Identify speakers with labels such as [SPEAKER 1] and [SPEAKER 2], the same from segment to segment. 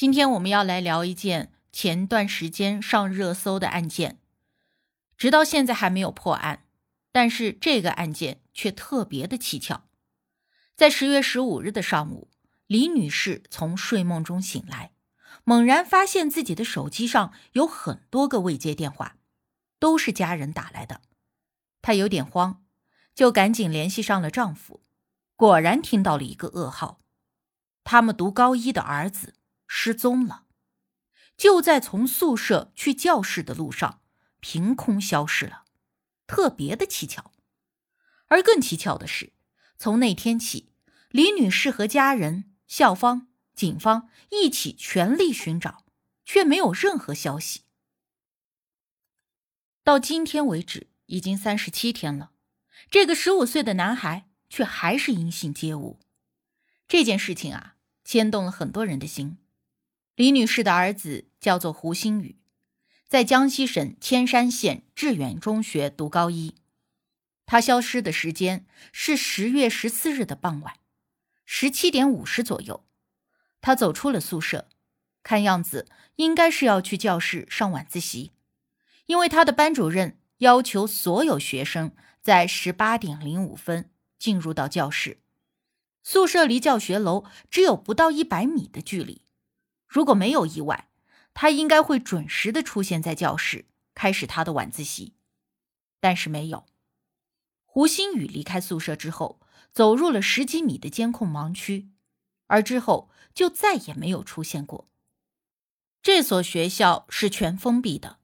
[SPEAKER 1] 今天我们要来聊一件前段时间上热搜的案件，直到现在还没有破案，但是这个案件却特别的蹊跷。在十月十五日的上午，李女士从睡梦中醒来，猛然发现自己的手机上有很多个未接电话，都是家人打来的。她有点慌，就赶紧联系上了丈夫，果然听到了一个噩耗：他们读高一的儿子。失踪了，就在从宿舍去教室的路上，凭空消失了，特别的蹊跷。而更蹊跷的是，从那天起，李女士和家人、校方、警方一起全力寻找，却没有任何消息。到今天为止，已经三十七天了，这个十五岁的男孩却还是音信皆无。这件事情啊，牵动了很多人的心。李女士的儿子叫做胡星宇，在江西省铅山县致远中学读高一。他消失的时间是十月十四日的傍晚，十七点五十左右，他走出了宿舍，看样子应该是要去教室上晚自习，因为他的班主任要求所有学生在十八点零五分进入到教室。宿舍离教学楼只有不到一百米的距离。如果没有意外，他应该会准时的出现在教室，开始他的晚自习。但是没有。胡星宇离开宿舍之后，走入了十几米的监控盲区，而之后就再也没有出现过。这所学校是全封闭的，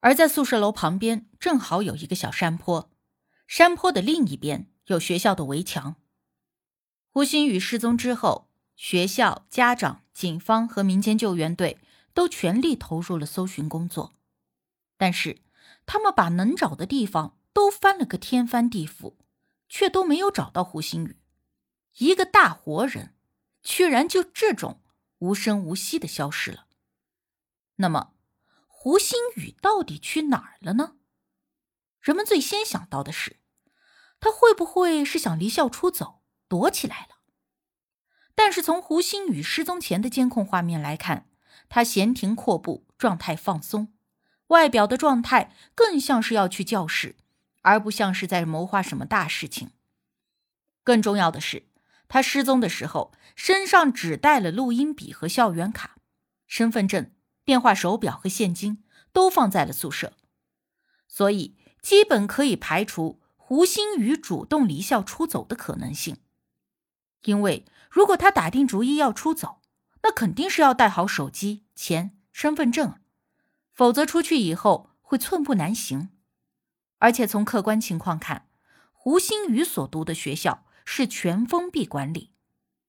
[SPEAKER 1] 而在宿舍楼旁边正好有一个小山坡，山坡的另一边有学校的围墙。胡星宇失踪之后。学校、家长、警方和民间救援队都全力投入了搜寻工作，但是他们把能找的地方都翻了个天翻地覆，却都没有找到胡星宇。一个大活人，居然就这种无声无息的消失了。那么，胡星宇到底去哪儿了呢？人们最先想到的是，他会不会是想离校出走，躲起来了？但是从胡星宇失踪前的监控画面来看，他闲庭阔步，状态放松，外表的状态更像是要去教室，而不像是在谋划什么大事情。更重要的是，他失踪的时候身上只带了录音笔和校园卡，身份证、电话手表和现金都放在了宿舍，所以基本可以排除胡星宇主动离校出走的可能性，因为。如果他打定主意要出走，那肯定是要带好手机、钱、身份证，否则出去以后会寸步难行。而且从客观情况看，胡星宇所读的学校是全封闭管理，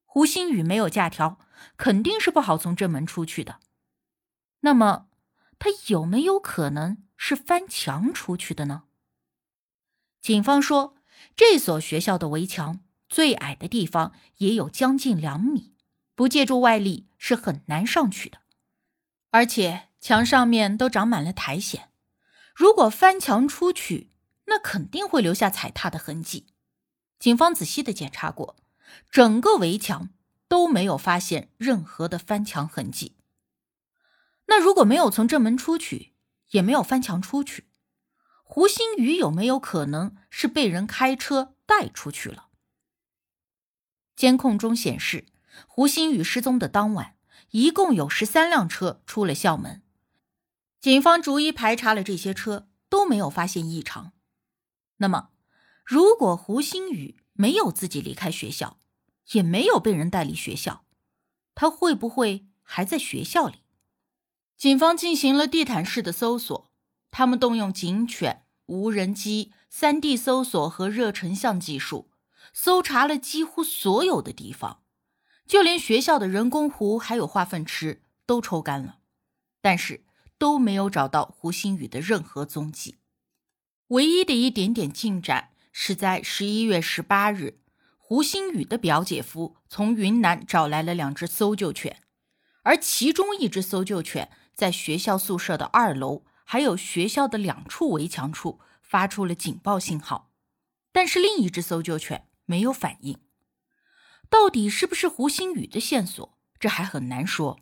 [SPEAKER 1] 胡星宇没有假条，肯定是不好从正门出去的。那么，他有没有可能是翻墙出去的呢？警方说，这所学校的围墙。最矮的地方也有将近两米，不借助外力是很难上去的。而且墙上面都长满了苔藓，如果翻墙出去，那肯定会留下踩踏的痕迹。警方仔细的检查过，整个围墙都没有发现任何的翻墙痕迹。那如果没有从正门出去，也没有翻墙出去，胡星宇有没有可能是被人开车带出去了？监控中显示，胡星宇失踪的当晚，一共有十三辆车出了校门。警方逐一排查了这些车，都没有发现异常。那么，如果胡星宇没有自己离开学校，也没有被人带离学校，他会不会还在学校里？警方进行了地毯式的搜索，他们动用警犬、无人机、三 D 搜索和热成像技术。搜查了几乎所有的地方，就连学校的人工湖还有化粪池都抽干了，但是都没有找到胡星宇的任何踪迹。唯一的一点点进展是在十一月十八日，胡星宇的表姐夫从云南找来了两只搜救犬，而其中一只搜救犬在学校宿舍的二楼还有学校的两处围墙处发出了警报信号，但是另一只搜救犬。没有反应，到底是不是胡星宇的线索？这还很难说。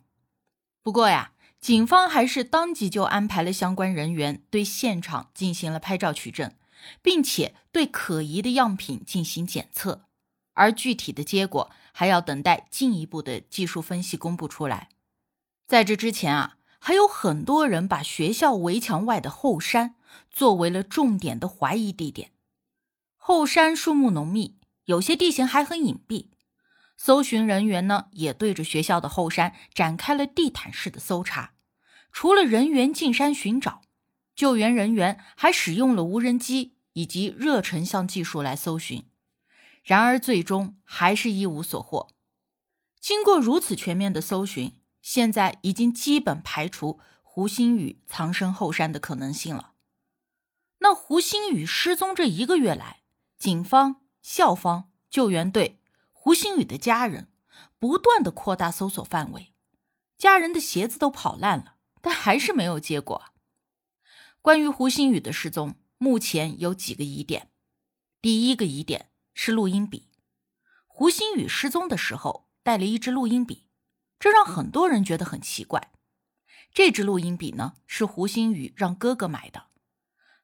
[SPEAKER 1] 不过呀，警方还是当即就安排了相关人员对现场进行了拍照取证，并且对可疑的样品进行检测，而具体的结果还要等待进一步的技术分析公布出来。在这之前啊，还有很多人把学校围墙外的后山作为了重点的怀疑地点。后山树木浓密，有些地形还很隐蔽。搜寻人员呢，也对着学校的后山展开了地毯式的搜查。除了人员进山寻找，救援人员还使用了无人机以及热成像技术来搜寻。然而，最终还是一无所获。经过如此全面的搜寻，现在已经基本排除胡星宇藏身后山的可能性了。那胡星宇失踪这一个月来，警方、校方、救援队。胡星宇的家人不断的扩大搜索范围，家人的鞋子都跑烂了，但还是没有结果。关于胡星宇的失踪，目前有几个疑点。第一个疑点是录音笔，胡星宇失踪的时候带了一支录音笔，这让很多人觉得很奇怪。这支录音笔呢，是胡星宇让哥哥买的，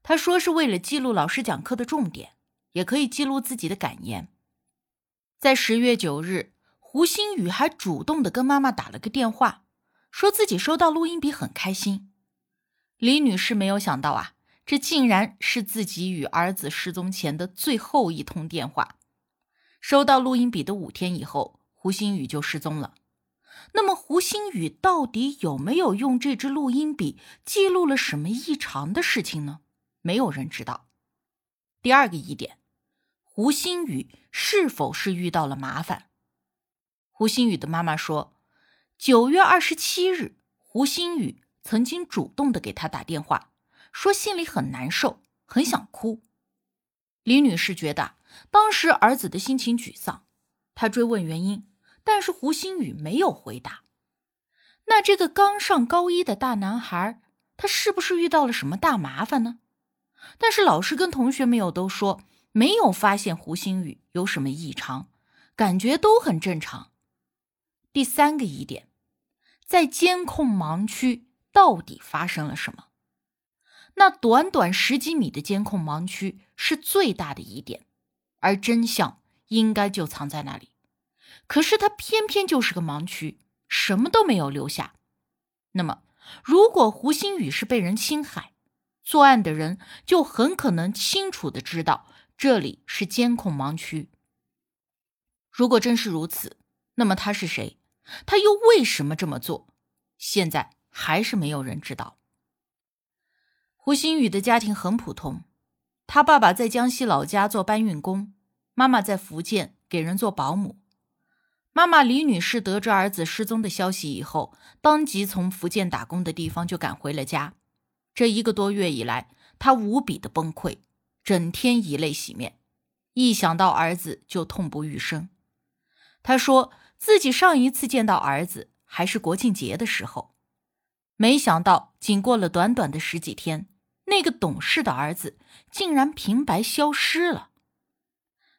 [SPEAKER 1] 他说是为了记录老师讲课的重点，也可以记录自己的感言。在十月九日，胡星宇还主动的跟妈妈打了个电话，说自己收到录音笔很开心。李女士没有想到啊，这竟然是自己与儿子失踪前的最后一通电话。收到录音笔的五天以后，胡星宇就失踪了。那么，胡星宇到底有没有用这支录音笔记录了什么异常的事情呢？没有人知道。第二个疑点。胡星宇是否是遇到了麻烦？胡星宇的妈妈说，九月二十七日，胡星宇曾经主动的给他打电话，说心里很难受，很想哭。李女士觉得当时儿子的心情沮丧，她追问原因，但是胡星宇没有回答。那这个刚上高一的大男孩，他是不是遇到了什么大麻烦呢？但是老师跟同学们又都说。没有发现胡星宇有什么异常，感觉都很正常。第三个疑点，在监控盲区到底发生了什么？那短短十几米的监控盲区是最大的疑点，而真相应该就藏在那里。可是它偏偏就是个盲区，什么都没有留下。那么，如果胡星宇是被人侵害，作案的人就很可能清楚的知道。这里是监控盲区。如果真是如此，那么他是谁？他又为什么这么做？现在还是没有人知道。胡星宇的家庭很普通，他爸爸在江西老家做搬运工，妈妈在福建给人做保姆。妈妈李女士得知儿子失踪的消息以后，当即从福建打工的地方就赶回了家。这一个多月以来，她无比的崩溃。整天以泪洗面，一想到儿子就痛不欲生。他说自己上一次见到儿子还是国庆节的时候，没想到仅过了短短的十几天，那个懂事的儿子竟然平白消失了。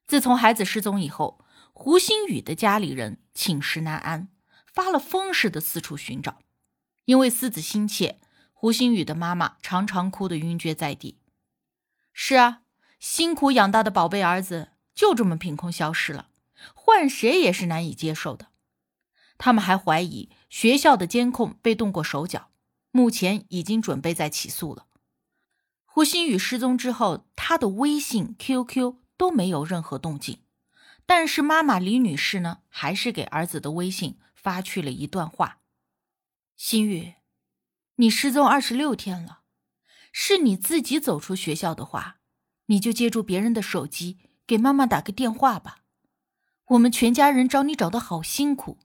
[SPEAKER 1] 自从孩子失踪以后，胡星宇的家里人寝食难安，发了疯似的四处寻找。因为思子心切，胡星宇的妈妈常常哭得晕厥在地。是啊，辛苦养大的宝贝儿子就这么凭空消失了，换谁也是难以接受的。他们还怀疑学校的监控被动过手脚，目前已经准备再起诉了。胡星宇失踪之后，他的微信、QQ 都没有任何动静，但是妈妈李女士呢，还是给儿子的微信发去了一段话：“星宇，你失踪二十六天了。”是你自己走出学校的话，你就借助别人的手机给妈妈打个电话吧。我们全家人找你找的好辛苦，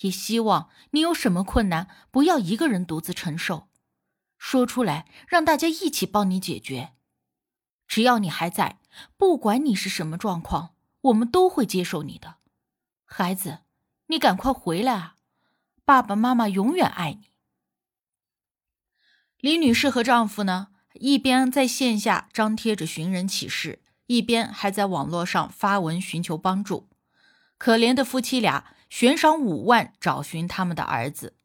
[SPEAKER 1] 也希望你有什么困难不要一个人独自承受，说出来让大家一起帮你解决。只要你还在，不管你是什么状况，我们都会接受你的。孩子，你赶快回来啊！爸爸妈妈永远爱你。李女士和丈夫呢，一边在线下张贴着寻人启事，一边还在网络上发文寻求帮助。可怜的夫妻俩悬赏五万找寻他们的儿子。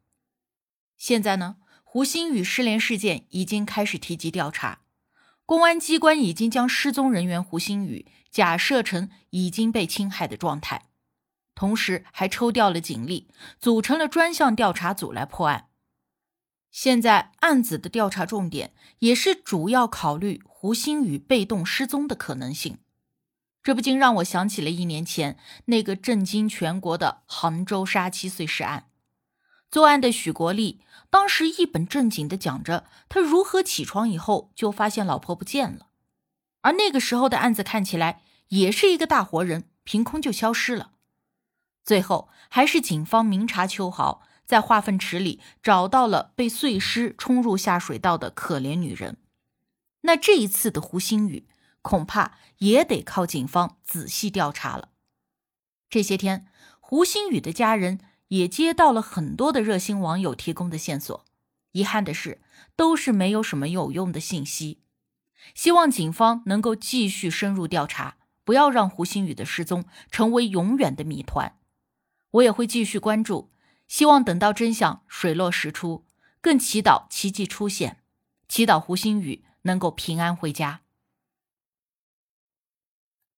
[SPEAKER 1] 现在呢，胡鑫宇失联事件已经开始提及调查，公安机关已经将失踪人员胡鑫宇假设成已经被侵害的状态，同时还抽调了警力，组成了专项调查组来破案。现在案子的调查重点也是主要考虑胡鑫宇被动失踪的可能性，这不禁让我想起了一年前那个震惊全国的杭州杀妻碎尸案。作案的许国立当时一本正经地讲着他如何起床以后就发现老婆不见了，而那个时候的案子看起来也是一个大活人凭空就消失了，最后还是警方明察秋毫。在化粪池里找到了被碎尸冲入下水道的可怜女人，那这一次的胡星宇恐怕也得靠警方仔细调查了。这些天，胡星宇的家人也接到了很多的热心网友提供的线索，遗憾的是，都是没有什么有用的信息。希望警方能够继续深入调查，不要让胡星宇的失踪成为永远的谜团。我也会继续关注。希望等到真相水落石出，更祈祷奇迹出现，祈祷胡鑫宇能够平安回家。